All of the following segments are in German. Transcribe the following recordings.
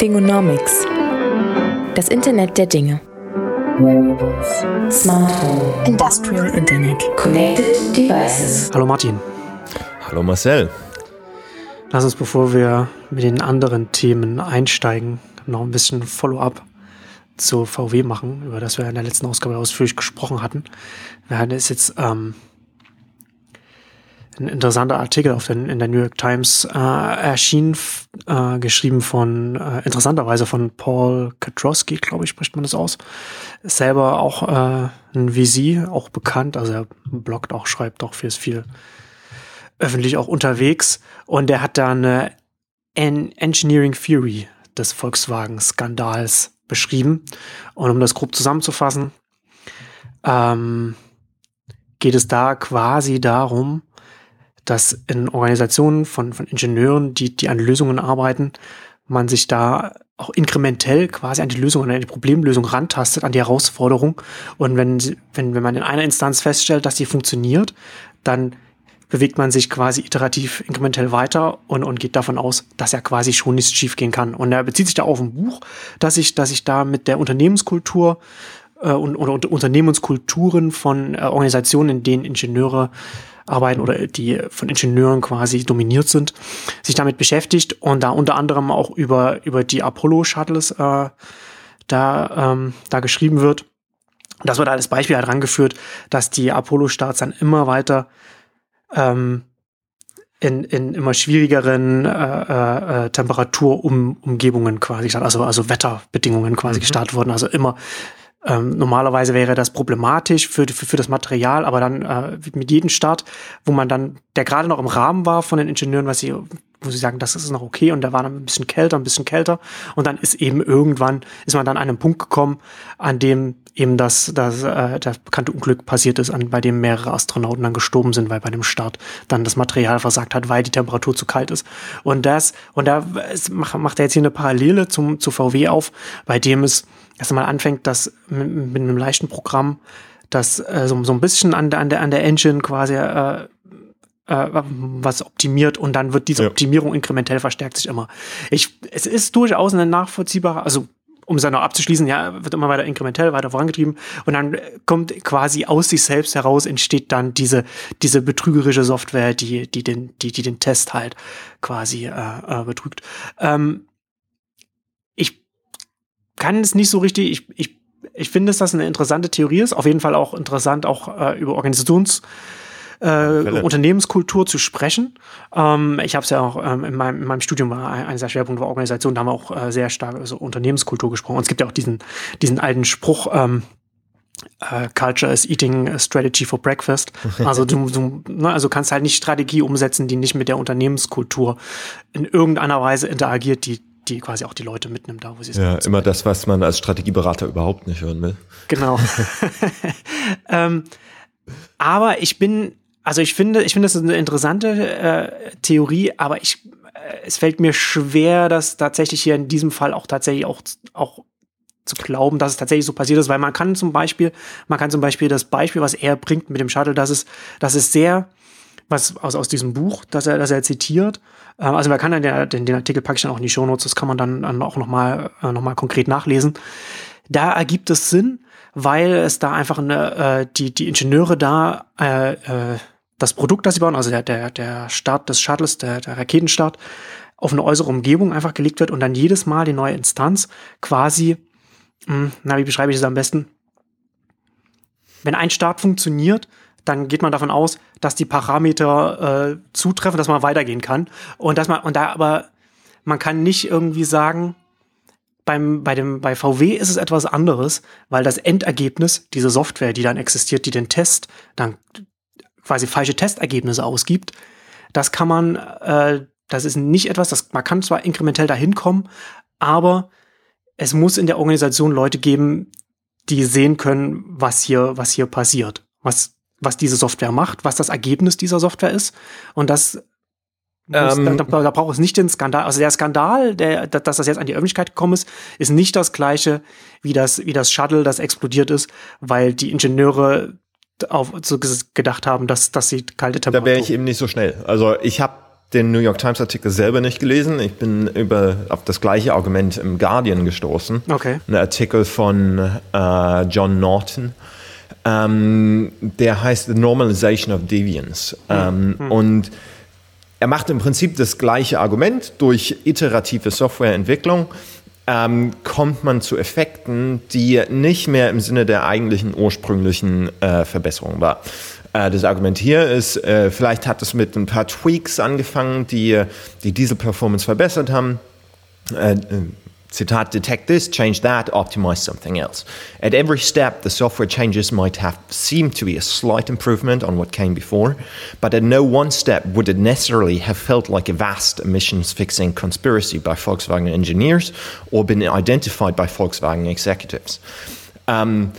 Fingonomics. Das Internet der Dinge. Smart Home. Industrial Internet. Connected Devices. Hallo Martin. Hallo Marcel. Lass uns, bevor wir mit den anderen Themen einsteigen, noch ein bisschen Follow-up zu VW machen, über das wir in der letzten Ausgabe ausführlich gesprochen hatten. Wir hatten es jetzt ähm, ein interessanter Artikel auf den, in der New York Times äh, erschien, äh, geschrieben von, äh, interessanterweise von Paul Katrowski, glaube ich, spricht man das aus. Selber auch äh, ein VC, auch bekannt, also er bloggt auch, schreibt auch viel, viel öffentlich auch unterwegs und der hat da eine en Engineering Theory des Volkswagen-Skandals beschrieben. Und um das grob zusammenzufassen, ähm, geht es da quasi darum, dass in Organisationen von, von Ingenieuren, die, die an Lösungen arbeiten, man sich da auch inkrementell quasi an die Lösung, an die Problemlösung rantastet, an die Herausforderung. Und wenn, wenn, wenn man in einer Instanz feststellt, dass die funktioniert, dann bewegt man sich quasi iterativ inkrementell weiter und, und geht davon aus, dass er quasi schon nichts schiefgehen kann. Und er bezieht sich da auf ein Buch, dass ich, dass ich da mit der Unternehmenskultur äh, und, oder Unternehmenskulturen von äh, Organisationen, in denen Ingenieure arbeiten oder die von Ingenieuren quasi dominiert sind, sich damit beschäftigt und da unter anderem auch über, über die Apollo-Shuttles äh, da, ähm, da geschrieben wird. Das wird als Beispiel halt rangeführt, dass die Apollo-Starts dann immer weiter ähm, in, in immer schwierigeren äh, äh, Temperaturumgebungen quasi, also, also Wetterbedingungen quasi mhm. gestartet wurden. Also immer ähm, normalerweise wäre das problematisch für, für, für das Material, aber dann äh, mit jedem Start, wo man dann, der gerade noch im Rahmen war von den Ingenieuren, was sie, wo sie sagen, das ist noch okay und da war dann ein bisschen kälter, ein bisschen kälter und dann ist eben irgendwann, ist man dann an einem Punkt gekommen, an dem eben das, das, äh, das bekannte Unglück passiert ist, an, bei dem mehrere Astronauten dann gestorben sind, weil bei dem Start dann das Material versagt hat, weil die Temperatur zu kalt ist. Und das, und da macht, macht er jetzt hier eine Parallele zum, zu VW auf, bei dem es erst einmal anfängt, dass mit, mit einem leichten Programm, das äh, so, so ein bisschen an der, an der, an der Engine quasi äh, äh, was optimiert und dann wird diese ja. Optimierung inkrementell verstärkt sich immer. Ich, es ist durchaus eine nachvollziehbare, also um es dann noch abzuschließen, ja, wird immer weiter inkrementell weiter vorangetrieben und dann kommt quasi aus sich selbst heraus entsteht dann diese diese betrügerische Software, die die den die die den Test halt quasi äh, äh, betrügt. Ähm, kann es nicht so richtig. Ich ich ich finde, dass das eine interessante Theorie ist. Auf jeden Fall auch interessant, auch äh, über Organisations äh, Unternehmenskultur zu sprechen. Ähm, ich habe es ja auch ähm, in, meinem, in meinem Studium war ein, ein sehr Schwerpunkt war Organisation, da haben wir auch äh, sehr stark also Unternehmenskultur gesprochen. Und es gibt ja auch diesen, diesen alten Spruch, ähm, Uh, Culture is eating a strategy for breakfast. Also du, du ne, also kannst halt nicht Strategie umsetzen, die nicht mit der Unternehmenskultur in irgendeiner Weise interagiert, die die quasi auch die Leute mitnimmt, da wo sie sind. Ja, immer das, was man als Strategieberater überhaupt nicht hören will. Genau. ähm, aber ich bin also ich finde, ich finde, das ist eine interessante äh, Theorie, aber ich, äh, es fällt mir schwer, das tatsächlich hier in diesem Fall auch tatsächlich auch, auch zu glauben, dass es tatsächlich so passiert ist, weil man kann zum Beispiel, man kann zum Beispiel das Beispiel, was er bringt mit dem Shuttle, das ist, das ist sehr, was aus, aus diesem Buch, das er, das er zitiert. Äh, also man kann dann den, den, den Artikel packe ich dann auch in die Show Notes, das kann man dann, auch nochmal äh, noch mal konkret nachlesen. Da ergibt es Sinn, weil es da einfach eine, äh, die, die Ingenieure da äh, äh, das Produkt, das sie bauen, also der, der, der Start des Shuttles, der, der Raketenstart, auf eine äußere Umgebung einfach gelegt wird und dann jedes Mal die neue Instanz quasi, hm, na, wie beschreibe ich es am besten? Wenn ein Start funktioniert, dann geht man davon aus, dass die Parameter äh, zutreffen, dass man weitergehen kann. Und dass man, und da aber, man kann nicht irgendwie sagen, beim, bei, dem, bei VW ist es etwas anderes, weil das Endergebnis, diese Software, die dann existiert, die den Test dann quasi falsche Testergebnisse ausgibt, das kann man, äh, das ist nicht etwas, das, man kann zwar inkrementell dahin kommen, aber es muss in der Organisation Leute geben, die sehen können, was hier, was hier passiert, was, was diese Software macht, was das Ergebnis dieser Software ist. Und das ähm, da, da, da, braucht es nicht den Skandal. Also der Skandal, der, dass das jetzt an die Öffentlichkeit gekommen ist, ist nicht das gleiche wie das, wie das Shuttle, das explodiert ist, weil die Ingenieure auf, so gedacht haben, dass, dass sie kalte Temperatur. Da wäre ich eben nicht so schnell. Also ich habe den New York Times Artikel selber nicht gelesen. Ich bin über auf das gleiche Argument im Guardian gestoßen. Okay. Ein Artikel von äh, John Norton. Ähm, der heißt The Normalization of Deviance. Ähm, Und er macht im Prinzip das gleiche Argument. Durch iterative Softwareentwicklung ähm, kommt man zu Effekten, die nicht mehr im Sinne der eigentlichen ursprünglichen äh, Verbesserung war. Äh, das Argument hier ist, äh, vielleicht hat es mit ein paar Tweaks angefangen, die die Diesel-Performance verbessert haben. Zitat, detect this, change that, optimize something else. At every step, the software changes might have seemed to be a slight improvement on what came before, but at no one step would it necessarily have felt like a vast emissions fixing conspiracy by Volkswagen engineers or been identified by Volkswagen executives. Ähm,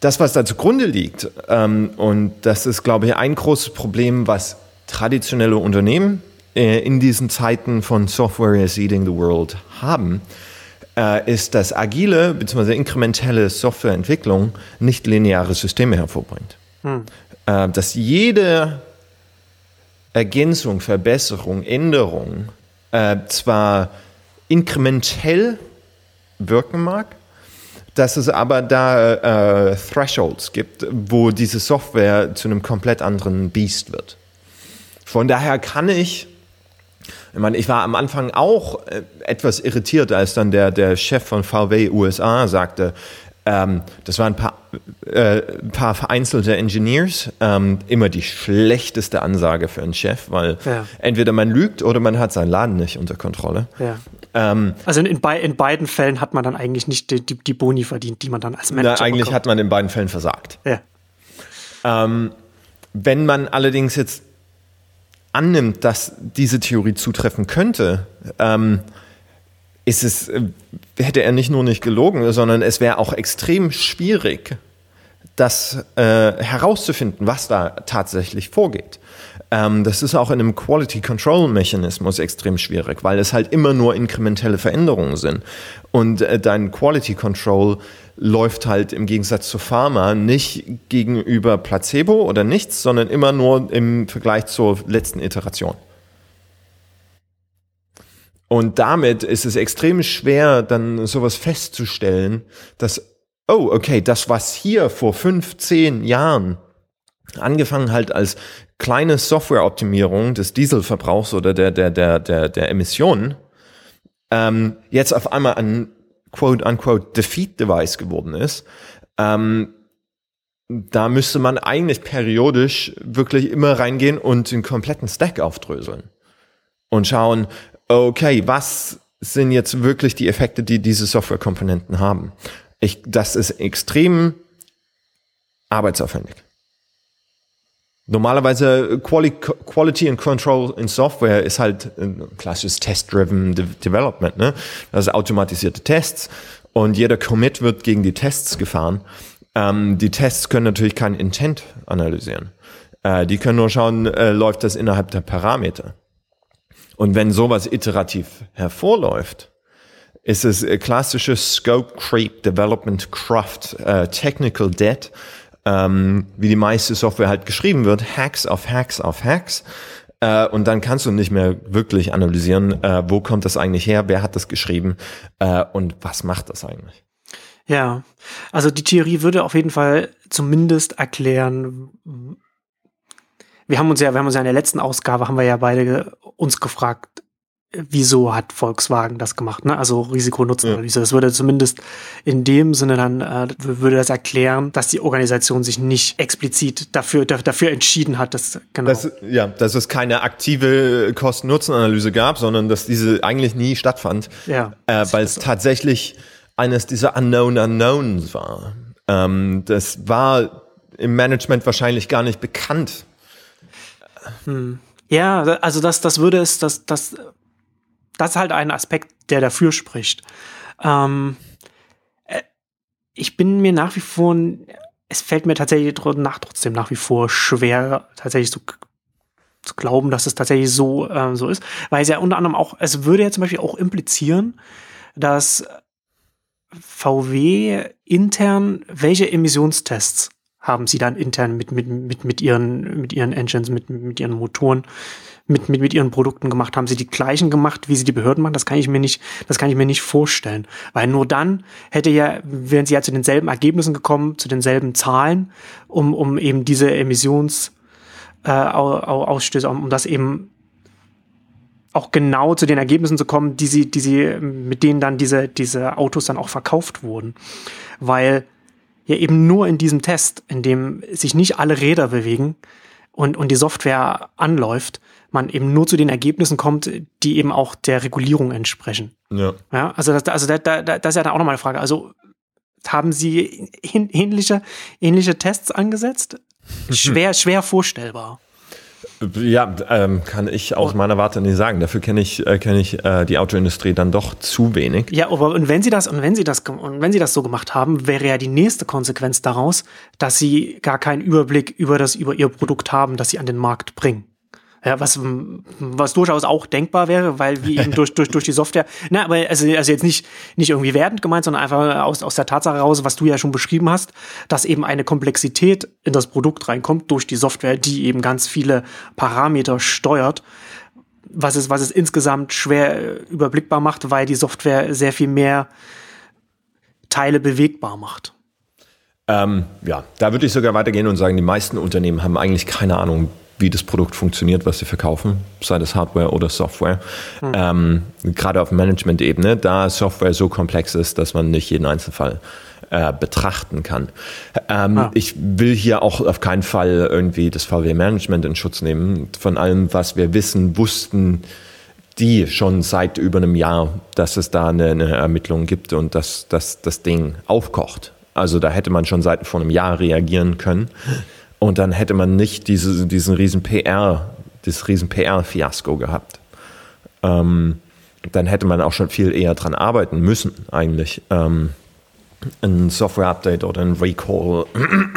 das, was da zugrunde liegt, ähm, und das ist, glaube ich, ein großes Problem, was traditionelle Unternehmen äh, in diesen Zeiten von Software is eating the world haben, äh, ist, dass agile bzw. inkrementelle Softwareentwicklung nicht lineare Systeme hervorbringt. Äh, dass jede Ergänzung, Verbesserung, Änderung zwar inkrementell wirken mag, dass es aber da äh, Thresholds gibt, wo diese Software zu einem komplett anderen Beast wird. Von daher kann ich, ich meine, ich war am Anfang auch äh, etwas irritiert, als dann der, der Chef von VW USA sagte, ähm, das waren ein paar, äh, ein paar vereinzelte Engineers, ähm, immer die schlechteste Ansage für einen Chef, weil Ja. entweder man lügt oder man hat seinen Laden nicht unter Kontrolle. Ja. Ähm, Also in, bei, in beiden Fällen hat man dann eigentlich nicht die, die, die Boni verdient, die man dann als na, Manager eigentlich bekommt. hat man in beiden Fällen versagt. Ja. Ähm, wenn man allerdings jetzt annimmt, dass diese Theorie zutreffen könnte, ähm, ist es, äh, hätte er nicht nur nicht gelogen, sondern es wäre auch extrem schwierig, das äh, herauszufinden, was da tatsächlich vorgeht. Ähm, das ist auch in einem Quality Control Mechanismus extrem schwierig, weil es halt immer nur inkrementelle Veränderungen sind. Und äh, dein Quality Control läuft halt im Gegensatz zu Pharma nicht gegenüber Placebo oder nichts, sondern immer nur im Vergleich zur letzten Iteration. Und damit ist es extrem schwer, dann sowas festzustellen, dass, oh, okay, das, was hier vor fünf, zehn Jahren angefangen halt als kleine Softwareoptimierung des Dieselverbrauchs oder der, der, der, der, der Emissionen, ähm, jetzt auf einmal ein quote-unquote Defeat-Device geworden ist, ähm, da müsste man eigentlich periodisch wirklich immer reingehen und den kompletten Stack aufdröseln und schauen, okay, was sind jetzt wirklich die Effekte, die diese Softwarekomponenten haben. Ich, das ist extrem arbeitsaufwendig. Normalerweise Quali Quality and Control in Software ist halt ein klassisches Test-Driven De Development. Ne? Das ist automatisierte Tests und jeder Commit wird gegen die Tests gefahren. Ähm, die Tests können natürlich keinen Intent analysieren. Äh, die können nur schauen, äh, läuft das innerhalb der Parameter. Und wenn sowas iterativ hervorläuft, ist es äh, klassisches Scope Creep, Development Craft, äh, Technical Debt, ähm, wie die meiste Software halt geschrieben wird, Hacks auf Hacks auf Hacks. Äh, und dann kannst du nicht mehr wirklich analysieren, äh, wo kommt das eigentlich her, wer hat das geschrieben äh, und was macht das eigentlich. Ja, also die Theorie würde auf jeden Fall zumindest erklären, wir haben uns ja, wir haben uns ja in der letzten Ausgabe, haben wir ja beide uns gefragt, wieso hat Volkswagen das gemacht, ne? Also Risiko-Nutzen-Analyse. Das würde zumindest in dem Sinne dann, äh, würde das erklären, dass die Organisation sich nicht explizit dafür, da, dafür entschieden hat, dass, genau. Das, ja, dass es keine aktive Kosten-Nutzen-Analyse gab, sondern dass diese eigentlich nie stattfand, Ja. äh, weil es tatsächlich eines dieser Unknown Unknowns war. Ähm, das war im Management wahrscheinlich gar nicht bekannt. Ja, also das, das würde es, das, das, das ist halt ein Aspekt, der dafür spricht. Ähm, äh, ich bin mir nach wie vor, es fällt mir tatsächlich nach trotzdem nach wie vor schwer, tatsächlich so zu glauben, dass es tatsächlich so, äh, so ist, weil es ja unter anderem auch, es würde ja zum Beispiel auch implizieren, dass VW intern, welche Emissionstests haben sie dann intern mit, mit, mit, mit, ihren, mit ihren Engines, mit, mit ihren Motoren mit, mit, mit ihren Produkten gemacht? Haben sie die gleichen gemacht, wie sie die Behörden machen? Das kann ich mir nicht, das kann ich mir nicht vorstellen. Weil nur dann hätte ja, wären sie ja zu denselben Ergebnissen gekommen, zu denselben Zahlen, um, um eben diese Emissions, äh, Ausstöße, um das eben auch genau zu den Ergebnissen zu kommen, die sie, die sie, mit denen dann diese, diese Autos dann auch verkauft wurden. Weil ja eben nur in diesem Test, in dem sich nicht alle Räder bewegen und, und die Software anläuft, man eben nur zu den Ergebnissen kommt, die eben auch der Regulierung entsprechen. Ja. ja also das, also da, da, das ist ja dann auch nochmal eine Frage. Also haben Sie ähnliche, ähnliche Tests angesetzt? Schwer, schwer vorstellbar. Ja, ähm, kann ich aus meiner Warte nicht sagen. Dafür kenne ich, äh, kenne ich äh, die Autoindustrie dann doch zu wenig. Ja, aber und wenn sie das und wenn sie das und wenn sie das so gemacht haben, wäre ja die nächste Konsequenz daraus, dass sie gar keinen Überblick über das über ihr Produkt haben, das sie an den Markt bringen. Ja, was, was durchaus auch denkbar wäre, weil wir eben durch, durch, durch die Software, na, aber also, also jetzt nicht, nicht irgendwie wertend gemeint, sondern einfach aus, aus der Tatsache heraus, was du ja schon beschrieben hast, dass eben eine Komplexität in das Produkt reinkommt durch die Software, die eben ganz viele Parameter steuert, was es, was es insgesamt schwer überblickbar macht, weil die Software sehr viel mehr Teile bewegbar macht. Ähm, ja, da würde ich sogar weitergehen und sagen, die meisten Unternehmen haben eigentlich keine Ahnung, wie das Produkt funktioniert, was sie verkaufen, sei das Hardware oder Software. Mhm. Ähm, gerade auf Management-Ebene, da Software so komplex ist, dass man nicht jeden Einzelfall äh, betrachten kann. Ähm, ah. Ich will hier auch auf keinen Fall irgendwie das VW-Management in Schutz nehmen. Von allem, was wir wissen, wussten die schon seit über einem Jahr, dass es da eine, eine Ermittlung gibt und dass, dass das Ding aufkocht. Also da hätte man schon seit vor einem Jahr reagieren können. Und dann hätte man nicht diese, diesen riesen PR, dieses riesen PR-Fiasko gehabt. Ähm, dann hätte man auch schon viel eher dran arbeiten müssen, eigentlich. Ähm, ein Software-Update oder ein Recall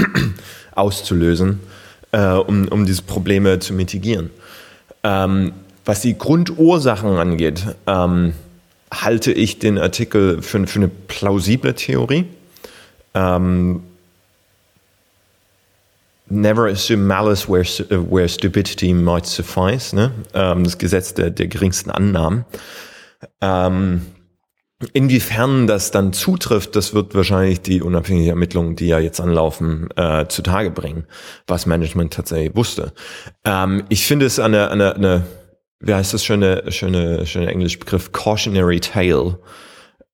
auszulösen, äh, um, um diese Probleme zu mitigieren. Ähm, was die Grundursachen angeht, ähm, halte ich den Artikel für, für eine plausible Theorie. Ähm, Never assume malice where, where stupidity might suffice. Ne? Ähm, das Gesetz der, der geringsten Annahmen. Ähm, inwiefern das dann zutrifft, das wird wahrscheinlich die unabhängige Ermittlung, die ja jetzt anlaufen, äh, zutage bringen, was Management tatsächlich wusste. Ähm, ich finde es eine, eine, eine, wie heißt das schöne, schöne, schöne englische Begriff, cautionary tale,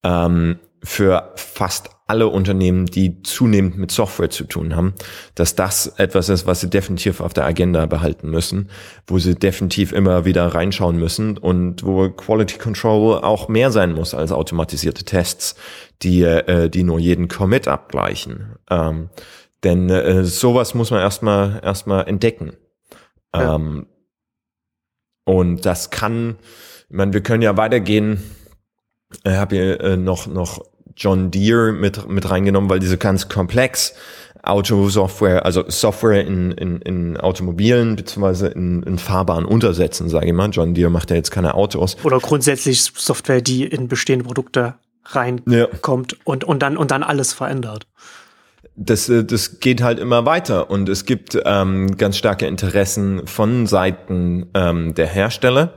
ähm, für fast alle Unternehmen, die zunehmend mit Software zu tun haben, dass das etwas ist, was sie definitiv auf der Agenda behalten müssen, wo sie definitiv immer wieder reinschauen müssen und wo Quality Control auch mehr sein muss als automatisierte Tests, die, äh, die nur jeden Commit abgleichen. Ähm, denn äh, sowas muss man erstmal erstmal entdecken. Ja. Ähm, und das kann, ich meine, wir können ja weitergehen. Ich habe hier äh, noch, noch John Deere mit, mit reingenommen, weil diese ganz komplex Autosoftware, also Software in, in, in Automobilen beziehungsweise in, in Fahrbahn untersetzen, sage ich mal. John Deere macht ja jetzt keine Autos. Oder grundsätzlich Software, die in bestehende Produkte reinkommt ja. und, und, dann, und dann alles verändert. Das, äh, das geht halt immer weiter und es gibt ähm, ganz starke Interessen von Seiten ähm, der Hersteller,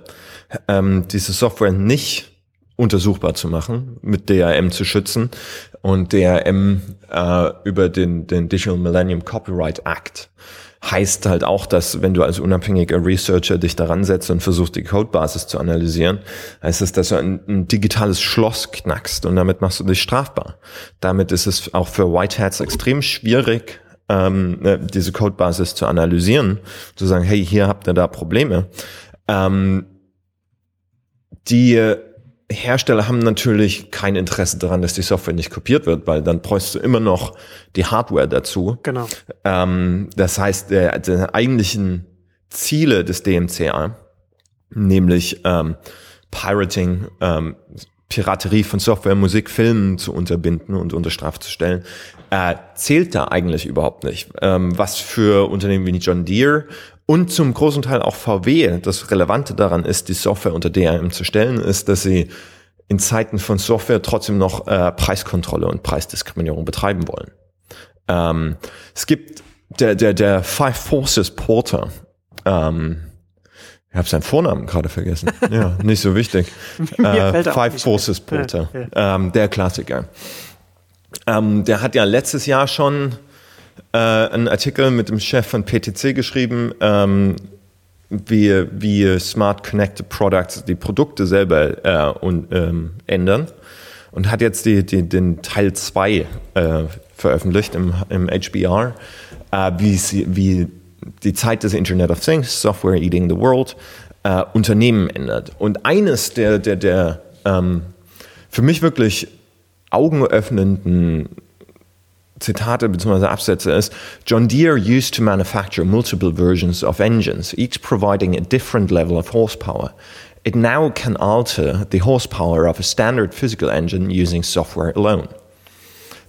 ähm, diese Software nicht untersuchbar zu machen, mit DRM zu schützen und DRM äh, über den, den Digital Millennium Copyright Act heißt halt auch, dass wenn du als unabhängiger Researcher dich daran setzt und versuchst, die Codebasis zu analysieren, heißt es, dass du ein, ein, digitales Schloss knackst und damit machst du dich strafbar. Damit ist es auch für White Hats extrem schwierig, ähm, ne, diese Codebasis zu analysieren, zu sagen, hey, hier habt ihr da Probleme. Ähm, die Hersteller haben natürlich kein Interesse daran, dass die Software nicht kopiert wird, weil dann bräuchst du immer noch die Hardware dazu. Genau. Ähm, das heißt, der, der eigentlichen Ziele des DMCA, nämlich ähm, Pirating, ähm, Piraterie von Software, Musik, Filmen zu unterbinden und unter Strafe zu stellen, äh, zählt da eigentlich überhaupt nicht. Ähm, was für Unternehmen wie John Deere und zum großen Teil auch VW. Das Relevante daran ist, die Software unter DRM zu stellen, ist, dass sie in Zeiten von Software trotzdem noch äh, Preiskontrolle und Preisdiskriminierung betreiben wollen. Ähm, es gibt der, der, der Five Forces Porter, ähm, Ich habe seinen Vornamen gerade vergessen. ja, nicht so wichtig. äh, Five Forces Porter, ja, ja. Ähm, der Klassiker. Ähm, der hat ja letztes Jahr schon äh, einen Artikel mit dem Chef von PTC geschrieben, ähm, wie, wie Smart Connected Products die Produkte selber äh, und, ähm, ändern. Und hat jetzt die, die, den Teil 2 äh, veröffentlicht im, im HBR, äh, wie, sie, wie die Zeit des Internet of Things, Software Eating the World, äh, Unternehmen ändert. Und eines der, der, der ähm, für mich wirklich augenöffnenden Zitate bzw. Absätze ist, John Deere used to manufacture multiple versions of engines, each providing a different level of horsepower. It now can alter the horsepower of a standard physical engine using software alone.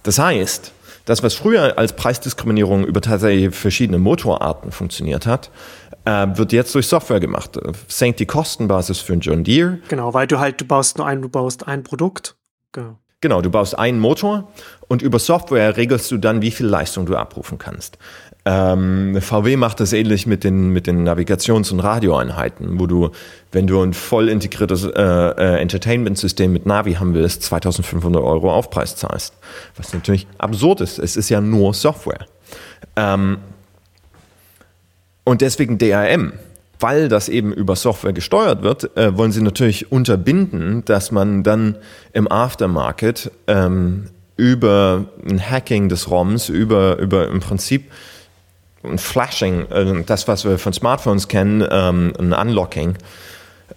Das heißt, das, was früher als Preisdiskriminierung über tatsächlich verschiedene Motorarten funktioniert hat, äh, wird jetzt durch Software gemacht. Senkt die Kostenbasis für John Deere. Genau, weil du halt, du baust nur ein, du baust ein Produkt. Genau. Genau, du baust einen Motor und über Software regelst du dann, wie viel Leistung du abrufen kannst. Ähm, VW macht das ähnlich mit den, mit den Navigations- und Radioeinheiten, wo du, wenn du ein voll integriertes äh, äh, Entertainment-System mit Navi haben willst, 2500 Euro Aufpreis zahlst. Was natürlich absurd ist. Es ist ja nur Software. Ähm, und deswegen DRM weil das eben über Software gesteuert wird, äh, wollen sie natürlich unterbinden, dass man dann im Aftermarket ähm, über ein Hacking des ROMs, über, über im Prinzip ein Flashing, äh, das, was wir von Smartphones kennen, ähm, ein Unlocking,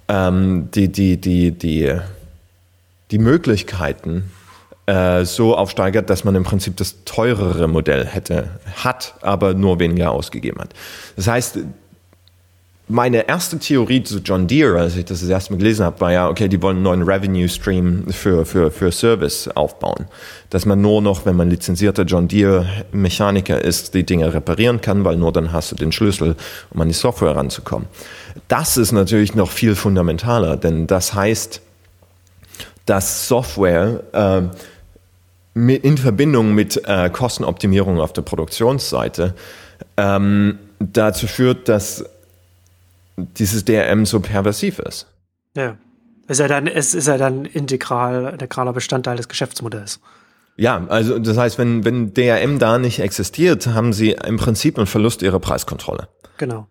ähm, die, die, die, die, die Möglichkeiten äh, so aufsteigert, dass man im Prinzip das teurere Modell hätte, hat, aber nur weniger ausgegeben hat. Das heißt, meine erste Theorie zu John Deere, als ich das das erste Mal gelesen habe, war ja, okay, die wollen einen neuen Revenue Stream für, für, für Service aufbauen. Dass man nur noch, wenn man lizenzierter John Deere Mechaniker ist, die Dinge reparieren kann, weil nur dann hast du den Schlüssel, um an die Software ranzukommen. Das ist natürlich noch viel fundamentaler, denn das heißt, dass Software äh, in Verbindung mit äh, Kostenoptimierung auf der Produktionsseite ähm, dazu führt, dass dieses DRM so perversiv ist. Ja. Ist ja dann, es ist ja dann integral, integraler Bestandteil des Geschäftsmodells. Ja, also das heißt, wenn, wenn DRM da nicht existiert, haben sie im Prinzip einen Verlust ihrer Preiskontrolle. Genau.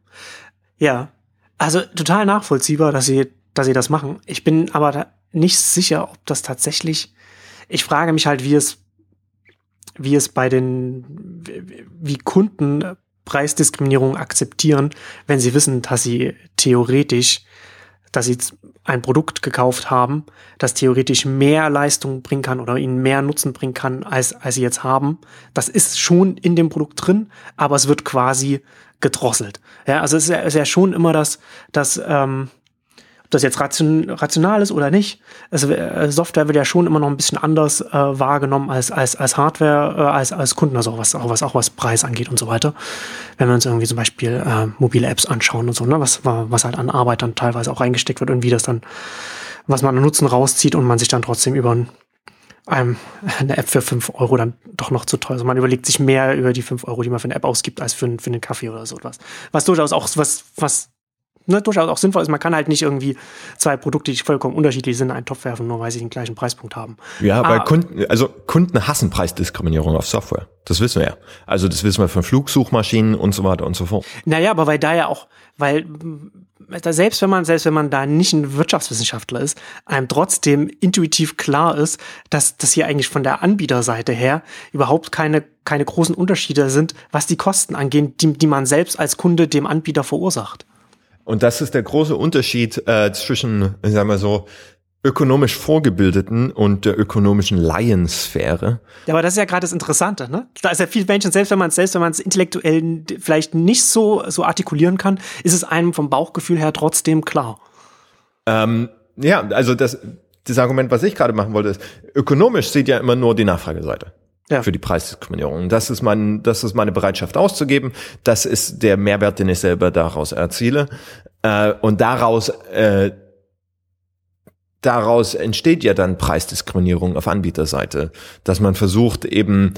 Ja. Also total nachvollziehbar, dass sie, dass sie das machen. Ich bin aber nicht sicher, ob das tatsächlich. Ich frage mich halt, wie es, wie es bei den, wie Kunden Preisdiskriminierung akzeptieren, wenn sie wissen, dass sie theoretisch, dass sie ein Produkt gekauft haben, das theoretisch mehr Leistung bringen kann oder ihnen mehr Nutzen bringen kann, als, als sie jetzt haben. Das ist schon in dem Produkt drin, aber es wird quasi gedrosselt. Ja, also es ist ja, ist ja schon immer das, das ähm, ob das jetzt ration, rational ist oder nicht. Also äh, Software wird ja schon immer noch ein bisschen anders äh, wahrgenommen als, als, als Hardware, äh, als, als Kunden, also auch was, auch was, auch was Preis angeht und so weiter. Wenn wir uns irgendwie zum Beispiel äh, mobile Apps anschauen und so, ne, was, was halt an Arbeit dann teilweise auch eingesteckt wird und wie das dann, was man an Nutzen rauszieht und man sich dann trotzdem über ein eine App für 5 Euro dann doch noch zu teuer. Also man überlegt sich mehr über die 5 Euro, die man für eine App ausgibt, als für, für einen Kaffee oder so etwas. Was durchaus auch was, was ne, durchaus auch sinnvoll ist. Man kann halt nicht irgendwie zwei Produkte, die vollkommen unterschiedlich sind, in einen Topf werfen, nur weil sie den gleichen Preispunkt haben. Ja, weil ah, Kunden, also Kunden hassen Preisdiskriminierung auf Software. Das wissen wir ja. Also das wissen wir von Flugsuchmaschinen und so weiter und so fort. Naja, aber weil da ja auch, weil selbst wenn man, selbst wenn man da nicht ein Wirtschaftswissenschaftler ist, einem trotzdem intuitiv klar ist, dass das hier eigentlich von der Anbieterseite her überhaupt keine, keine großen Unterschiede sind, was die Kosten angeht, die, die man selbst als Kunde dem Anbieter verursacht. Und das ist der große Unterschied äh, zwischen, sagen wir so, ökonomisch Vorgebildeten und der ökonomischen Laiensphäre. Ja, aber das ist ja gerade das Interessante, ne? Da ist ja viel Menschen, selbst wenn man es selbst wenn man es intellektuell vielleicht nicht so so artikulieren kann, ist es einem vom Bauchgefühl her trotzdem klar. Ähm, ja, also das das Argument, was ich gerade machen wollte, ist, ökonomisch sieht ja immer nur die Nachfrageseite ja. für die Preisdiskriminierung. Das ist mein, das ist meine Bereitschaft auszugeben. Das ist der Mehrwert, den ich selber daraus erziele. Äh, und daraus, äh, daraus entsteht ja dann Preisdiskriminierung auf Anbieterseite, dass man versucht eben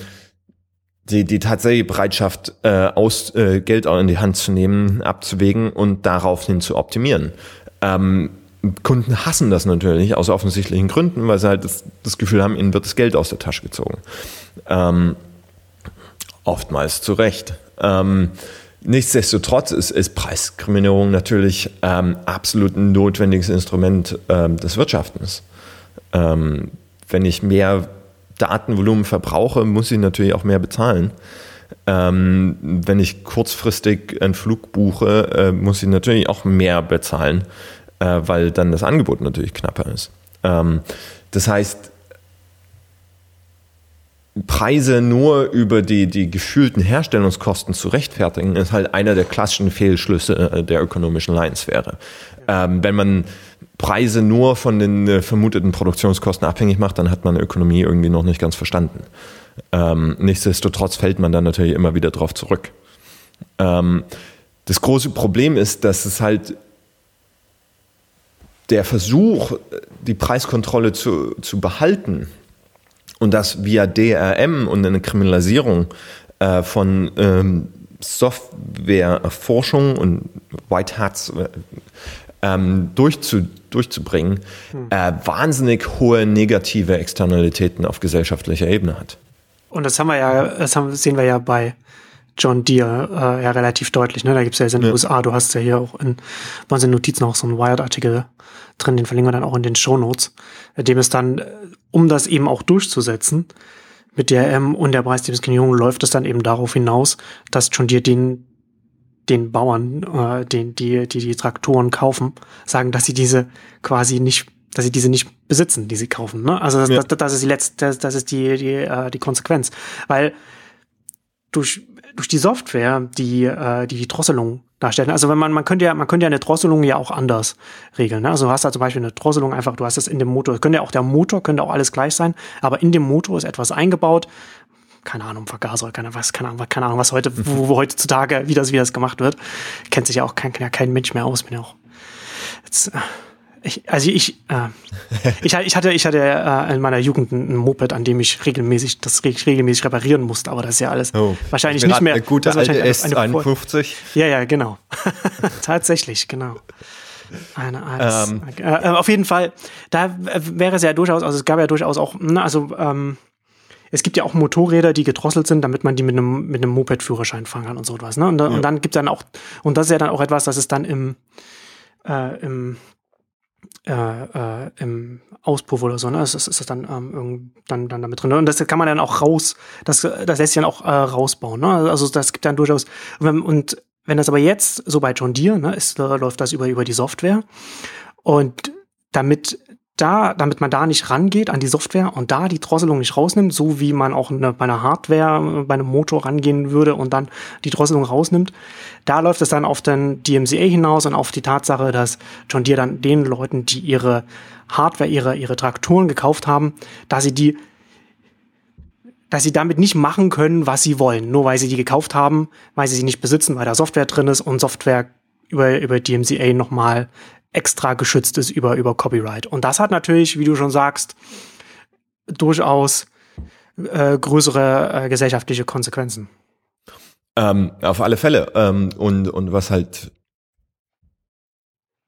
die, die tatsächliche Bereitschaft, äh, aus, äh, Geld in die Hand zu nehmen, abzuwägen und daraufhin zu optimieren. Ähm, Kunden hassen das natürlich aus offensichtlichen Gründen, weil sie halt das, das Gefühl haben, ihnen wird das Geld aus der Tasche gezogen. Ähm, oftmals zu Recht. Ähm, nichtsdestotrotz ist, ist Preiskriminierung natürlich ähm, absolut ein notwendiges Instrument ähm, des Wirtschaftens. Ähm, wenn ich mehr Datenvolumen verbrauche, muss ich natürlich auch mehr bezahlen. Ähm, wenn ich kurzfristig einen Flug buche, äh, muss ich natürlich auch mehr bezahlen äh, weil dann das Angebot natürlich knapper ist. Ähm, das heißt, Preise nur über die, die gefühlten Herstellungskosten zu rechtfertigen, ist halt einer der klassischen Fehlschlüsse äh, der ökonomischen Leinsphäre. Ähm, wenn man Preise nur von den äh, vermuteten Produktionskosten abhängig macht, dann hat man Ökonomie irgendwie noch nicht ganz verstanden. Ähm, nichtsdestotrotz fällt man dann natürlich immer wieder drauf zurück. Ähm, das große Problem ist, dass es halt der Versuch, die Preiskontrolle zu, zu behalten und das via DRM und eine Kriminalisierung äh, von ähm, Softwareerforschung und White Hats äh, ähm, durchzu, durchzubringen, hm. äh, wahnsinnig hohe negative Externalitäten auf gesellschaftlicher Ebene hat. Und das haben wir ja, das haben, sehen wir ja bei John Deere äh, ja relativ deutlich. Ne? Da gibt's ja jetzt in den ja. USA, du hast ja hier auch in unseren Notizen auch so einen Wired-Artikel drin, den verlinken wir dann auch in den Show Notes, dem es dann, äh, um das eben auch durchzusetzen, mit DRM und der Preisdiskriminierung läuft es dann eben darauf hinaus, dass John Deere den den Bauern, äh, den, die, die die Traktoren kaufen, sagen, dass sie diese quasi nicht, dass sie diese nicht besitzen, die sie kaufen. Ne? Also das, ja. das, das ist die letzte, das, das ist die, die, äh, die Konsequenz. Weil durch durch die Software die äh, die Drosselung darstellen. Also wenn man man könnte ja man könnte ja eine Drosselung ja auch anders regeln. Ne? Also du hast da zum Beispiel eine Drosselung einfach, du hast das in dem Motor. Könnte ja auch der Motor könnte auch alles gleich sein, aber in dem Motor ist etwas eingebaut. Keine Ahnung, Vergaser, keine, was, keine Ahnung, keine Ahnung, was heute, wo, wo heutzutage, wie das, wie das gemacht wird. Kennt sich ja auch kein, kein Mensch mehr aus, bin ja auch. Jetzt, äh, ich, also ich, äh, ich, ich hatte, ich hatte äh, in meiner Jugend ein Moped, an dem ich regelmäßig, das regelmäßig reparieren musste, aber das ist ja alles oh, wahrscheinlich nicht mehr. Eine gute alte S51. Ja, ja, genau. Tatsächlich, genau. Eine Art. Ähm. Äh, äh, auf jeden Fall, da wäre es ja durchaus, also es gab ja durchaus auch, ne, also ähm, es gibt ja auch Motorräder, die gedrosselt sind, damit man die mit einem, mit einem Moped-Führerschein fahren kann und so was. Ne? Und, ja. und dann gibt es dann auch, und das ist ja dann auch etwas, das ist dann im, äh, im äh, äh, im Auspuff oder so, ne? Das ist, ist das dann, ähm, dann, dann damit drin. Und das kann man dann auch raus, das, das lässt sich dann auch äh, rausbauen. Ne? Also das gibt dann durchaus. Und wenn, und wenn das aber jetzt so bei John Deere, ne, ist, läuft das über, über die Software. Und damit da, damit man da nicht rangeht an die Software und da die Drosselung nicht rausnimmt, so wie man auch eine, bei einer Hardware, bei einem Motor rangehen würde und dann die Drosselung rausnimmt, da läuft es dann auf den DMCA hinaus und auf die Tatsache, dass John Deere dann den Leuten, die ihre Hardware, ihre, ihre Traktoren gekauft haben, dass sie die dass sie damit nicht machen können, was sie wollen, nur weil sie die gekauft haben, weil sie sie nicht besitzen, weil da Software drin ist und Software über, über DMCA nochmal extra geschützt ist über, über Copyright. Und das hat natürlich, wie du schon sagst, durchaus äh, größere äh, gesellschaftliche Konsequenzen. Ähm, auf alle Fälle. Ähm, und, und was halt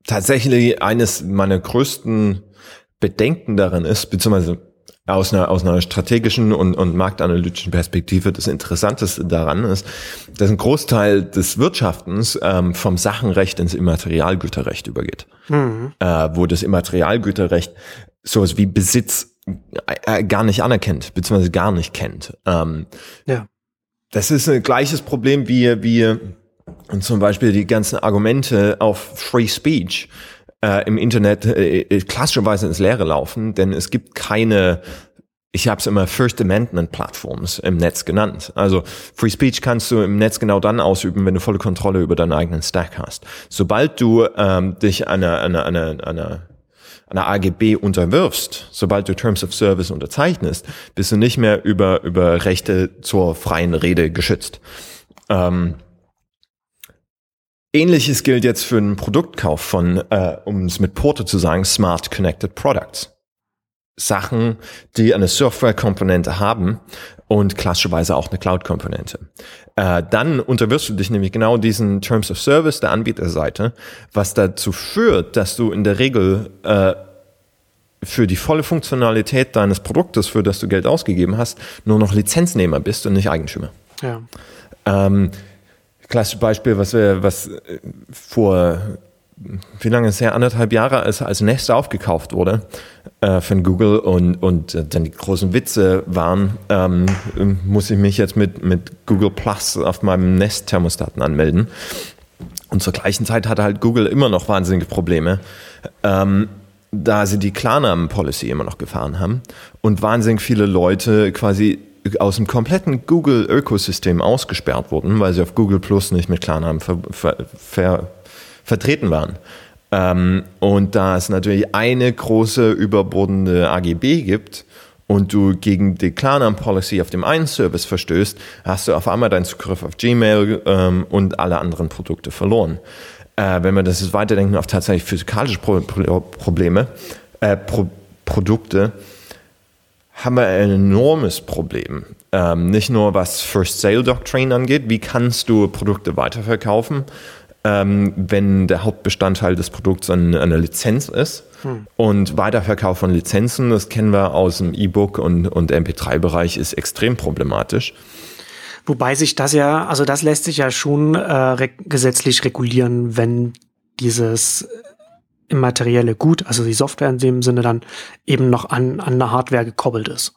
tatsächlich eines meiner größten Bedenken daran ist, beziehungsweise aus einer, aus einer strategischen und, und marktanalytischen Perspektive das Interessanteste daran ist, dass ein Großteil des Wirtschaftens ähm, vom Sachenrecht ins Immaterialgüterrecht übergeht. Mhm. Äh, wo das Immaterialgüterrecht sowas wie Besitz äh, gar nicht anerkennt, beziehungsweise gar nicht kennt. Ähm, ja. Das ist ein gleiches Problem wie, wie und zum Beispiel die ganzen Argumente auf Free Speech äh, im Internet äh, äh, klassischerweise ins Leere laufen, denn es gibt keine ich habe es immer First Amendment Plattforms im Netz genannt. Also Free Speech kannst du im Netz genau dann ausüben, wenn du volle Kontrolle über deinen eigenen Stack hast. Sobald du ähm, dich einer, einer, einer, einer, einer AGB unterwirfst, sobald du Terms of Service unterzeichnest, bist du nicht mehr über, über Rechte zur freien Rede geschützt. Ähm, Ähnliches gilt jetzt für einen Produktkauf von, äh, um es mit Porto zu sagen, Smart Connected Products. Sachen, die eine Software-Komponente haben und klassischerweise auch eine Cloud-Komponente. Äh, dann unterwirfst du dich nämlich genau diesen Terms of Service der Anbieterseite, was dazu führt, dass du in der Regel äh, für die volle Funktionalität deines Produktes, für das du Geld ausgegeben hast, nur noch Lizenznehmer bist und nicht Eigentümer. Ja. Ähm, klassisches Beispiel, was wir, was äh, vor wie lange ist es her, anderthalb Jahre, als, als Nest aufgekauft wurde äh, von Google und, und äh, dann die großen Witze waren, ähm, muss ich mich jetzt mit, mit Google Plus auf meinem Nest-Thermostaten anmelden. Und zur gleichen Zeit hatte halt Google immer noch wahnsinnige Probleme, ähm, da sie die Klarnamen-Policy immer noch gefahren haben und wahnsinnig viele Leute quasi aus dem kompletten Google-Ökosystem ausgesperrt wurden, weil sie auf Google Plus nicht mit Klarnamen ver, ver, ver vertreten waren. Ähm, und da es natürlich eine große überbordende AGB gibt und du gegen die Klarnamen-Policy auf dem einen Service verstößt, hast du auf einmal deinen Zugriff auf Gmail ähm, und alle anderen Produkte verloren. Äh, wenn wir das jetzt weiterdenken auf tatsächlich physikalische Pro Pro Probleme, äh, Pro Produkte, haben wir ein enormes Problem. Ähm, nicht nur was First Sale Doctrine angeht, wie kannst du Produkte weiterverkaufen, ähm, wenn der Hauptbestandteil des Produkts eine, eine Lizenz ist. Hm. Und Weiterverkauf von Lizenzen, das kennen wir aus dem E-Book und, und MP3-Bereich, ist extrem problematisch. Wobei sich das ja, also das lässt sich ja schon äh, re gesetzlich regulieren, wenn dieses immaterielle Gut, also die Software in dem Sinne dann eben noch an, an eine Hardware gekoppelt ist.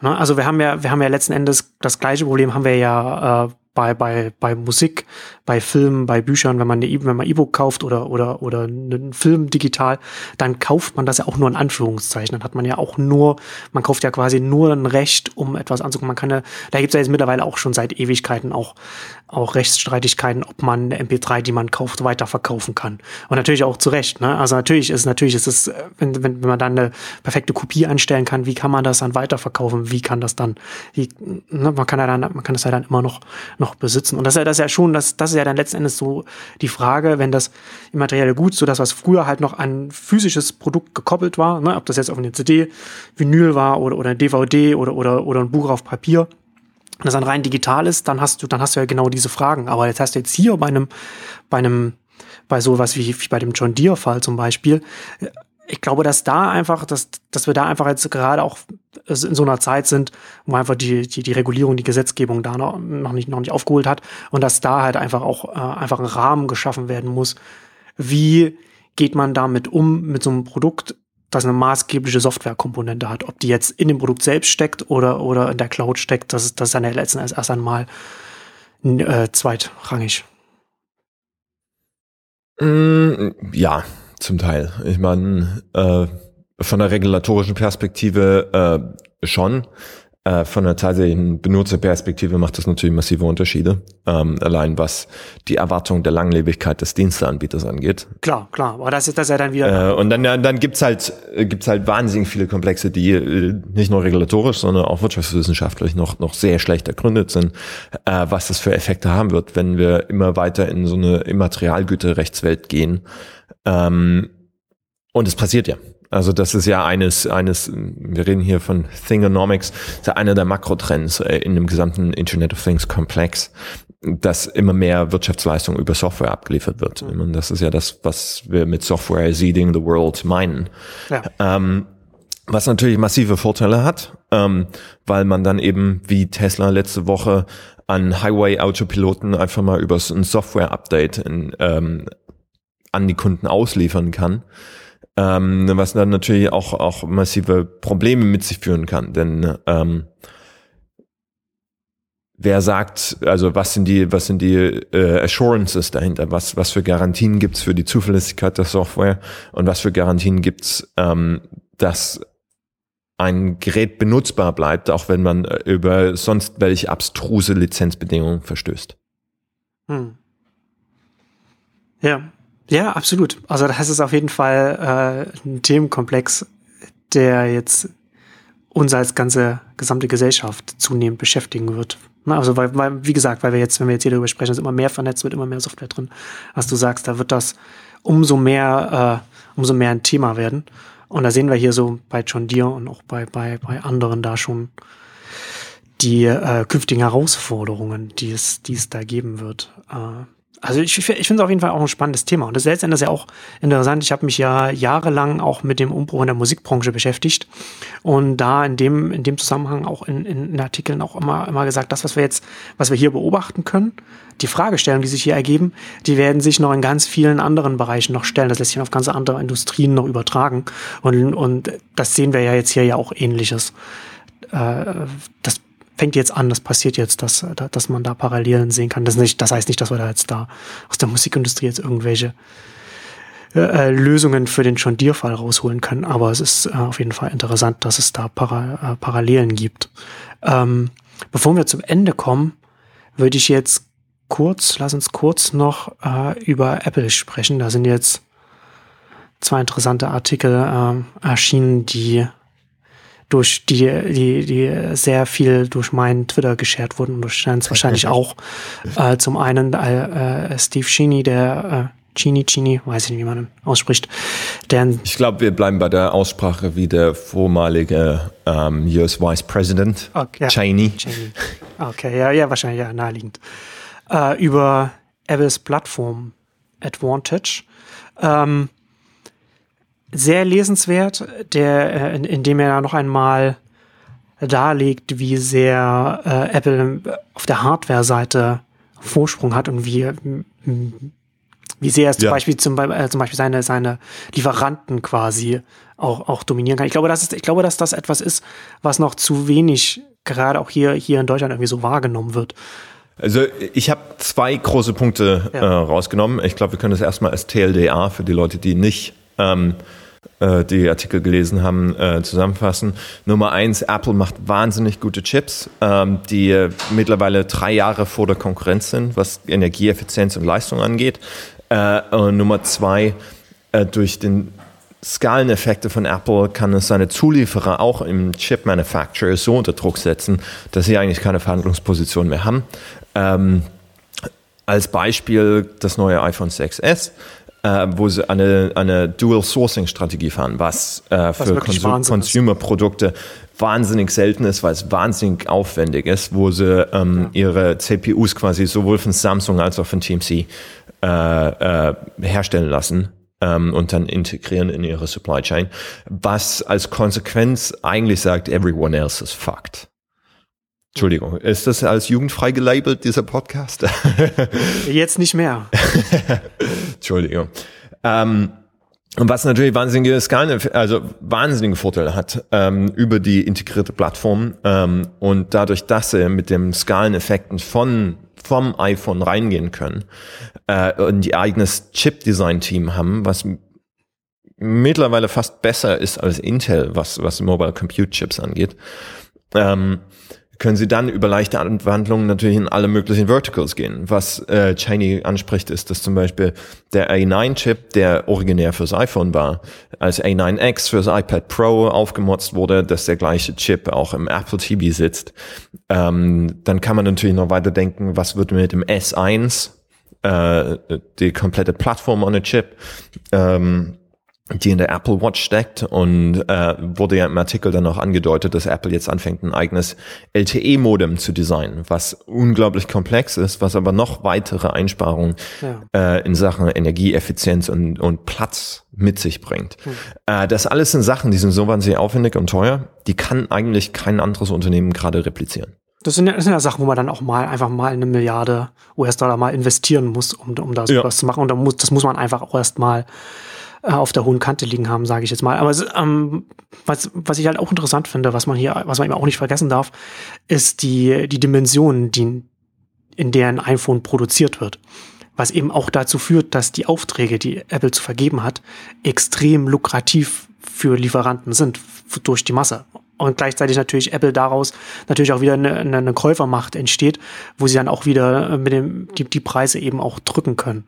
Ne? Also wir haben ja, wir haben ja letzten Endes das gleiche Problem haben wir ja äh, bei, bei, bei Musik, bei Filmen, bei Büchern, wenn man eine, wenn man E-Book kauft oder, oder, oder einen Film digital, dann kauft man das ja auch nur in Anführungszeichen. Dann hat man ja auch nur, man kauft ja quasi nur ein Recht, um etwas anzugucken. Man kann ja, da gibt es ja jetzt mittlerweile auch schon seit Ewigkeiten auch, auch Rechtsstreitigkeiten, ob man eine MP3, die man kauft, weiterverkaufen kann. Und natürlich auch zu Recht, ne? Also natürlich ist, natürlich ist es, wenn, wenn, wenn man dann eine perfekte Kopie einstellen kann, wie kann man das dann weiterverkaufen? Wie kann das dann, wie, ne? man kann ja dann, man kann das ja dann immer noch, noch besitzen. Und das ist ja, das ist ja schon, das, das ist ja dann letzten Endes so die Frage, wenn das immaterielle Gut, so das, was früher halt noch an physisches Produkt gekoppelt war, ne, ob das jetzt auf eine CD, Vinyl war oder, oder DVD oder, oder, oder ein Buch auf Papier, wenn das dann rein digital ist, dann hast du, dann hast du ja genau diese Fragen. Aber jetzt hast du jetzt hier bei einem, bei einem, bei sowas wie, wie bei dem John Deere-Fall zum Beispiel, ich glaube, dass da einfach, dass, dass wir da einfach jetzt gerade auch in so einer Zeit sind, wo einfach die, die, die Regulierung, die Gesetzgebung da noch, noch, nicht, noch nicht aufgeholt hat und dass da halt einfach auch äh, einfach ein Rahmen geschaffen werden muss. Wie geht man damit um mit so einem Produkt, das eine maßgebliche Softwarekomponente hat? Ob die jetzt in dem Produkt selbst steckt oder, oder in der Cloud steckt, das ist, das ist dann ja letzten Endes erst einmal äh, zweitrangig. Mm, ja, zum Teil. Ich meine, äh, von der regulatorischen Perspektive äh, schon. Äh, von der tatsächlichen Benutzerperspektive macht das natürlich massive Unterschiede. Ähm, allein was die Erwartung der Langlebigkeit des Diensteanbieters angeht. Klar, klar. Aber das ist das ja dann wieder. Äh, und dann, dann gibt's halt, gibt's halt wahnsinnig viele Komplexe, die äh, nicht nur regulatorisch, sondern auch wirtschaftswissenschaftlich noch, noch sehr schlecht ergründet sind, äh, was das für Effekte haben wird, wenn wir immer weiter in so eine Immaterialgüterrechtswelt gehen ähm, und es passiert ja. Also das ist ja eines, eines, wir reden hier von Thingonomics, ist ja einer der Makrotrends äh, in dem gesamten Internet of Things Komplex, dass immer mehr Wirtschaftsleistung über Software abgeliefert wird. Und das ist ja das, was wir mit Software seeding the world meinen. Ja. Ähm, was natürlich massive Vorteile hat, ähm, weil man dann eben wie Tesla letzte Woche an Highway-Autopiloten einfach mal über ein Software-Update ähm, an die Kunden ausliefern kann. Ähm, was dann natürlich auch, auch massive Probleme mit sich führen kann. Denn ähm, wer sagt, also was sind die, was sind die äh, Assurances dahinter? Was, was für Garantien gibt's für die Zuverlässigkeit der Software und was für Garantien gibt's, ähm, dass ein Gerät benutzbar bleibt, auch wenn man äh, über sonst welche abstruse Lizenzbedingungen verstößt. Hm. Ja, ja, absolut. Also das ist auf jeden Fall äh, ein Themenkomplex, der jetzt uns als ganze gesamte Gesellschaft zunehmend beschäftigen wird. Also weil, weil, wie gesagt, weil wir jetzt, wenn wir jetzt hier darüber sprechen, ist immer mehr vernetzt wird, immer mehr Software drin. Was du sagst, da wird das umso mehr, äh, umso mehr ein Thema werden. Und da sehen wir hier so bei John Deere und auch bei, bei, bei anderen da schon die äh, künftigen Herausforderungen, die es, die es da geben wird. Äh, also ich, ich finde es auf jeden Fall auch ein spannendes Thema. Und das letztendlich ist ja auch interessant. Ich habe mich ja jahrelang auch mit dem Umbruch in der Musikbranche beschäftigt und da in dem, in dem Zusammenhang auch in, in Artikeln auch immer, immer gesagt, das, was wir jetzt, was wir hier beobachten können, die Fragestellungen, die sich hier ergeben, die werden sich noch in ganz vielen anderen Bereichen noch stellen. Das lässt sich auf ganz andere Industrien noch übertragen. Und, und das sehen wir ja jetzt hier ja auch ähnliches. Äh, das fängt jetzt an, das passiert jetzt, dass, dass man da Parallelen sehen kann. Das, nicht, das heißt nicht, dass wir da jetzt da aus der Musikindustrie jetzt irgendwelche äh, äh Lösungen für den John Deere-Fall rausholen können, aber es ist äh, auf jeden Fall interessant, dass es da Para, äh, Parallelen gibt. Ähm, bevor wir zum Ende kommen, würde ich jetzt kurz, lass uns kurz noch äh, über Apple sprechen. Da sind jetzt zwei interessante Artikel äh, erschienen, die durch die, die, die sehr viel durch meinen Twitter geshared wurden und durch Steins wahrscheinlich auch. Äh, zum einen äh, äh, Steve Cheney, der äh, Chini Chini, weiß ich nicht, wie man ihn ausspricht. Der, ich glaube, wir bleiben bei der Aussprache wie der vormalige ähm, US Vice President okay, ja, Cheney. Cheney. Okay, ja, ja, wahrscheinlich ja naheliegend. Äh, über Apples Plattform Advantage. Ähm, sehr lesenswert, der, äh, in, in dem er noch einmal darlegt, wie sehr äh, Apple auf der Hardware-Seite Vorsprung hat und wie, wie sehr es zum, Beispiel, zum, äh, zum Beispiel seine, seine Lieferanten quasi auch, auch dominieren kann. Ich glaube, das ist, ich glaube, dass das etwas ist, was noch zu wenig gerade auch hier, hier in Deutschland irgendwie so wahrgenommen wird. Also ich habe zwei große Punkte ja. äh, rausgenommen. Ich glaube, wir können das erstmal als TLDA für die Leute, die nicht ähm, äh, die Artikel gelesen haben, äh, zusammenfassen. Nummer eins, Apple macht wahnsinnig gute Chips, ähm, die äh, mittlerweile drei Jahre vor der Konkurrenz sind, was Energieeffizienz und Leistung angeht. Äh, und Nummer zwei, äh, durch den Skaleneffekte von Apple kann es seine Zulieferer auch im Chip Manufacturer so unter Druck setzen, dass sie eigentlich keine Verhandlungsposition mehr haben. Ähm, als Beispiel das neue iPhone 6s äh, wo sie eine, eine Dual-Sourcing-Strategie fahren, was, äh, für Konsum Consumer-Produkte wahnsinnig selten ist, weil es wahnsinnig aufwendig ist, wo sie ähm, ja. ihre CPUs quasi sowohl von Samsung als auch von TMC äh, äh, herstellen lassen ähm, und dann integrieren in ihre Supply Chain, was als Konsequenz eigentlich sagt, everyone else is fucked. Entschuldigung, ist das als jugendfrei gelabelt, dieser Podcast? Jetzt nicht mehr. Entschuldigung. Ähm, und was natürlich wahnsinnige Skalen, also wahnsinnige Vorteile hat ähm, über die integrierte Plattform ähm, und dadurch, dass sie mit dem Skaleneffekten von vom iPhone reingehen können äh, und die eigenes Chip-Design-Team haben, was mittlerweile fast besser ist als Intel, was was Mobile Compute Chips angeht. Ähm, können Sie dann über leichte Anwandlungen natürlich in alle möglichen Verticals gehen. Was äh, Chiney anspricht, ist, dass zum Beispiel der A9-Chip, der originär fürs iPhone war, als A9X fürs iPad Pro aufgemotzt wurde, dass der gleiche Chip auch im Apple TV sitzt. Ähm, dann kann man natürlich noch weiter denken, was wird mit dem S1, äh, die komplette Plattform on a Chip, ähm, die in der Apple Watch steckt und äh, wurde ja im Artikel dann auch angedeutet, dass Apple jetzt anfängt, ein eigenes LTE-Modem zu designen, was unglaublich komplex ist, was aber noch weitere Einsparungen ja. äh, in Sachen Energieeffizienz und, und Platz mit sich bringt. Hm. Äh, das alles sind Sachen, die sind so wahnsinnig aufwendig und teuer, die kann eigentlich kein anderes Unternehmen gerade replizieren. Das sind, ja, das sind ja Sachen, wo man dann auch mal einfach mal eine Milliarde US-Dollar mal investieren muss, um, um das ja. zu machen. Und da muss, das muss man einfach auch erst mal äh, auf der hohen Kante liegen haben, sage ich jetzt mal. Aber ähm, was, was ich halt auch interessant finde, was man hier, was man eben auch nicht vergessen darf, ist die, die Dimension, die, in der ein iPhone produziert wird. Was eben auch dazu führt, dass die Aufträge, die Apple zu vergeben hat, extrem lukrativ für Lieferanten sind, durch die Masse. Und gleichzeitig natürlich Apple daraus natürlich auch wieder eine, eine Käufermacht entsteht, wo sie dann auch wieder mit dem, die, die Preise eben auch drücken können.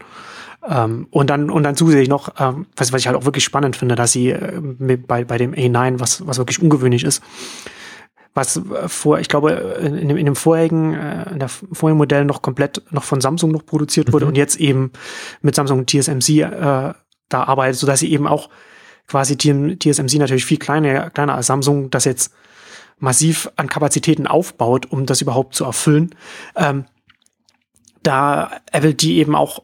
Ähm, und dann und dann zusätzlich noch, ähm, was, was ich halt auch wirklich spannend finde, dass sie äh, mit, bei, bei dem A9, was, was wirklich ungewöhnlich ist, was äh, vor, ich glaube, in, in, dem, in dem vorherigen, äh, in der vorherigen Modell noch komplett noch von Samsung noch produziert wurde mhm. und jetzt eben mit Samsung TSMC äh, da arbeitet, so dass sie eben auch quasi TSMC natürlich viel kleiner, kleiner als Samsung, das jetzt massiv an Kapazitäten aufbaut, um das überhaupt zu erfüllen. Ähm, da Apple die eben auch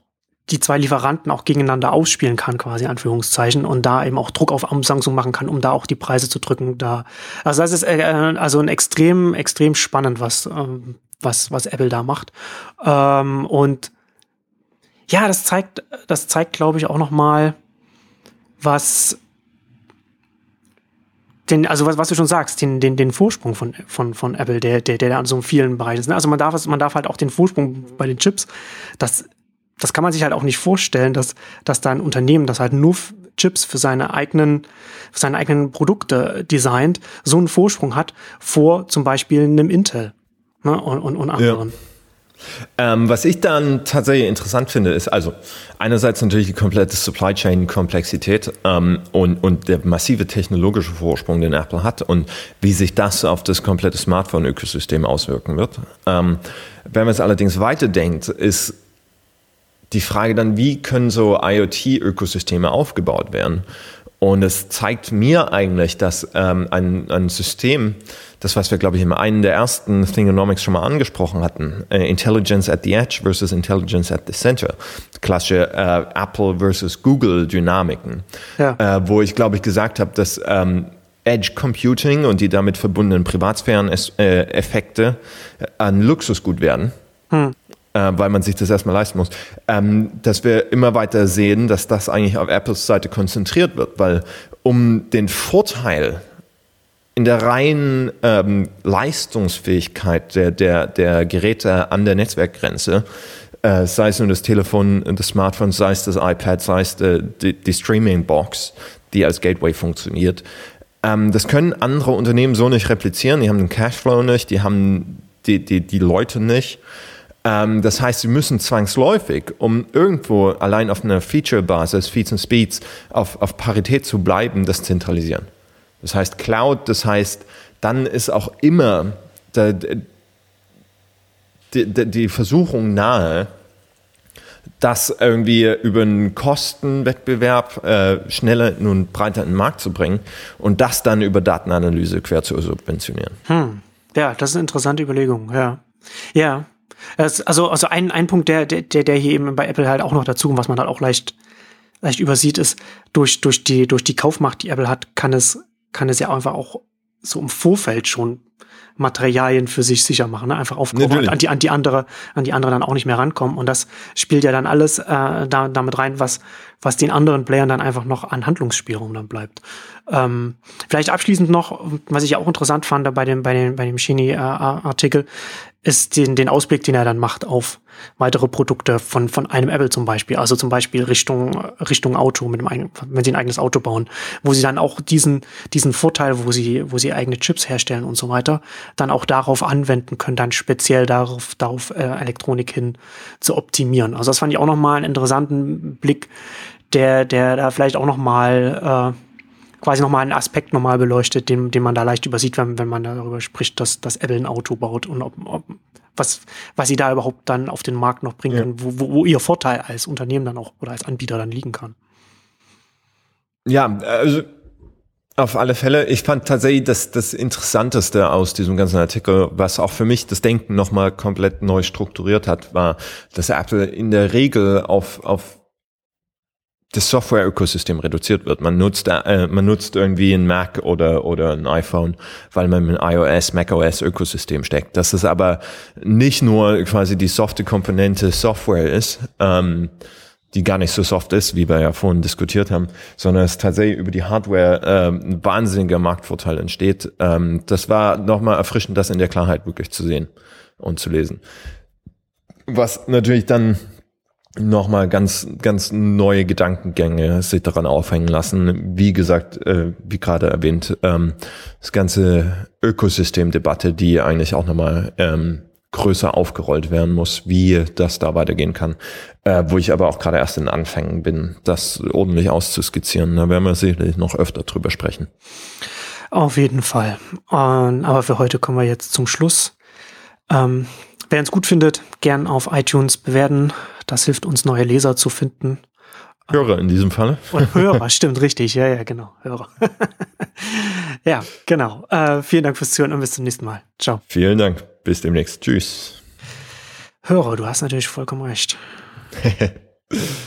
die zwei Lieferanten auch gegeneinander ausspielen kann, quasi Anführungszeichen, und da eben auch Druck auf Samsung machen kann, um da auch die Preise zu drücken. Da, also das ist äh, also ein extrem, extrem spannend, was, ähm, was, was Apple da macht. Ähm, und ja, das zeigt, das zeigt, glaube ich, auch noch mal, was den, also was, was du schon sagst, den, den, den Vorsprung von, von, von Apple, der, der, der an so vielen Bereichen ist. Also man darf, man darf halt auch den Vorsprung bei den Chips, das, das kann man sich halt auch nicht vorstellen, dass, dass da ein Unternehmen, das halt nur Chips für seine eigenen, für seine eigenen Produkte designt, so einen Vorsprung hat vor zum Beispiel einem Intel ne, und, und, und anderen. Ja. Ähm, was ich dann tatsächlich interessant finde, ist also einerseits natürlich die komplette Supply Chain Komplexität ähm, und, und der massive technologische Vorsprung, den Apple hat und wie sich das auf das komplette Smartphone-Ökosystem auswirken wird. Ähm, wenn man es allerdings weiterdenkt, ist die Frage dann, wie können so IoT-Ökosysteme aufgebaut werden? Und es zeigt mir eigentlich, dass ähm, ein, ein System, das, was wir, glaube ich, in einem der ersten Thingonomics schon mal angesprochen hatten, äh, Intelligence at the Edge versus Intelligence at the Center, klassische äh, Apple versus Google Dynamiken, ja. äh, wo ich, glaube ich, gesagt habe, dass ähm, Edge Computing und die damit verbundenen Privatsphären-Effekte äh, ein Luxusgut werden. Hm äh, weil man sich das erstmal leisten muss, ähm, dass wir immer weiter sehen, dass das eigentlich auf Apples Seite konzentriert wird, weil um den Vorteil in der reinen ähm, Leistungsfähigkeit der, der, der Geräte an der Netzwerkgrenze, äh, sei es nun das Telefon, das Smartphone, sei es das iPad, sei es die, die, die Streaming-Box, die als Gateway funktioniert, ähm, das können andere Unternehmen so nicht replizieren. Die haben den Cashflow nicht, die haben die, die, die Leute nicht. Ähm, das heißt, sie müssen zwangsläufig, um irgendwo allein auf einer Feature-Basis, Feeds und Speeds, auf, auf Parität zu bleiben, das zentralisieren. Das heißt Cloud, das heißt, dann ist auch immer der, die, die, Versuchung nahe, das irgendwie über einen Kostenwettbewerb äh, schneller und breiter in den Markt zu bringen und das dann über Datenanalyse quer zu subventionieren. Hm. Ja, das ist eine interessante Überlegung, ja. Ja, also, also ein, ein Punkt, der, der, der hier eben bei Apple halt auch noch dazu, was man halt auch leicht, leicht übersieht, ist, durch, durch die, durch die Kaufmacht, die Apple hat, kann es, kann es ja einfach auch so im Vorfeld schon Materialien für sich sicher machen, ne? einfach aufkommen, an die, an die andere, an die andere dann auch nicht mehr rankommen. Und das spielt ja dann alles äh, da, damit rein, was, was den anderen Playern dann einfach noch an Handlungsspielraum dann bleibt. Ähm, vielleicht abschließend noch, was ich auch interessant fand bei dem, bei dem, bei dem Chini-Artikel, ist den, den Ausblick, den er dann macht auf weitere Produkte von, von einem Apple zum Beispiel. Also zum Beispiel Richtung, Richtung Auto, mit dem wenn sie ein eigenes Auto bauen, wo sie dann auch diesen, diesen Vorteil, wo sie, wo sie eigene Chips herstellen und so weiter, dann auch darauf anwenden können, dann speziell darauf, darauf äh, Elektronik hin zu optimieren. Also das fand ich auch nochmal einen interessanten Blick, der, der da vielleicht auch nochmal äh, quasi nochmal einen Aspekt nochmal beleuchtet, den, den man da leicht übersieht, wenn, wenn man darüber spricht, dass, dass Apple ein Auto baut und ob, ob, was, was sie da überhaupt dann auf den Markt noch bringen ja. können, wo, wo, wo ihr Vorteil als Unternehmen dann auch oder als Anbieter dann liegen kann. Ja, also auf alle Fälle. Ich fand tatsächlich das, das Interessanteste aus diesem ganzen Artikel, was auch für mich das Denken nochmal komplett neu strukturiert hat, war, dass Apple in der Regel auf, auf das Software-Ökosystem reduziert wird. Man nutzt, äh, man nutzt irgendwie ein Mac oder, oder ein iPhone, weil man im iOS, macOS-Ökosystem steckt. Dass es aber nicht nur quasi die softe Komponente Software ist, ähm, die gar nicht so soft ist, wie wir ja vorhin diskutiert haben, sondern es tatsächlich über die Hardware ähm, ein wahnsinniger Marktvorteil entsteht. Ähm, das war nochmal erfrischend, das in der Klarheit wirklich zu sehen und zu lesen. Was natürlich dann nochmal ganz, ganz neue Gedankengänge sich daran aufhängen lassen. Wie gesagt, äh, wie gerade erwähnt, ähm, das ganze Ökosystemdebatte, die eigentlich auch nochmal ähm, größer aufgerollt werden muss, wie das da weitergehen kann. Äh, wo ich aber auch gerade erst in Anfängen bin, das ordentlich auszuskizzieren. Da werden wir sicherlich noch öfter drüber sprechen. Auf jeden Fall. Und, aber für heute kommen wir jetzt zum Schluss. Ähm, wer uns gut findet, gern auf iTunes bewerten, das hilft uns, neue Leser zu finden. Hörer in diesem Falle. Oder Hörer, stimmt, richtig. Ja, ja, genau. Hörer. ja, genau. Äh, vielen Dank fürs Zuhören und bis zum nächsten Mal. Ciao. Vielen Dank. Bis demnächst. Tschüss. Hörer, du hast natürlich vollkommen recht.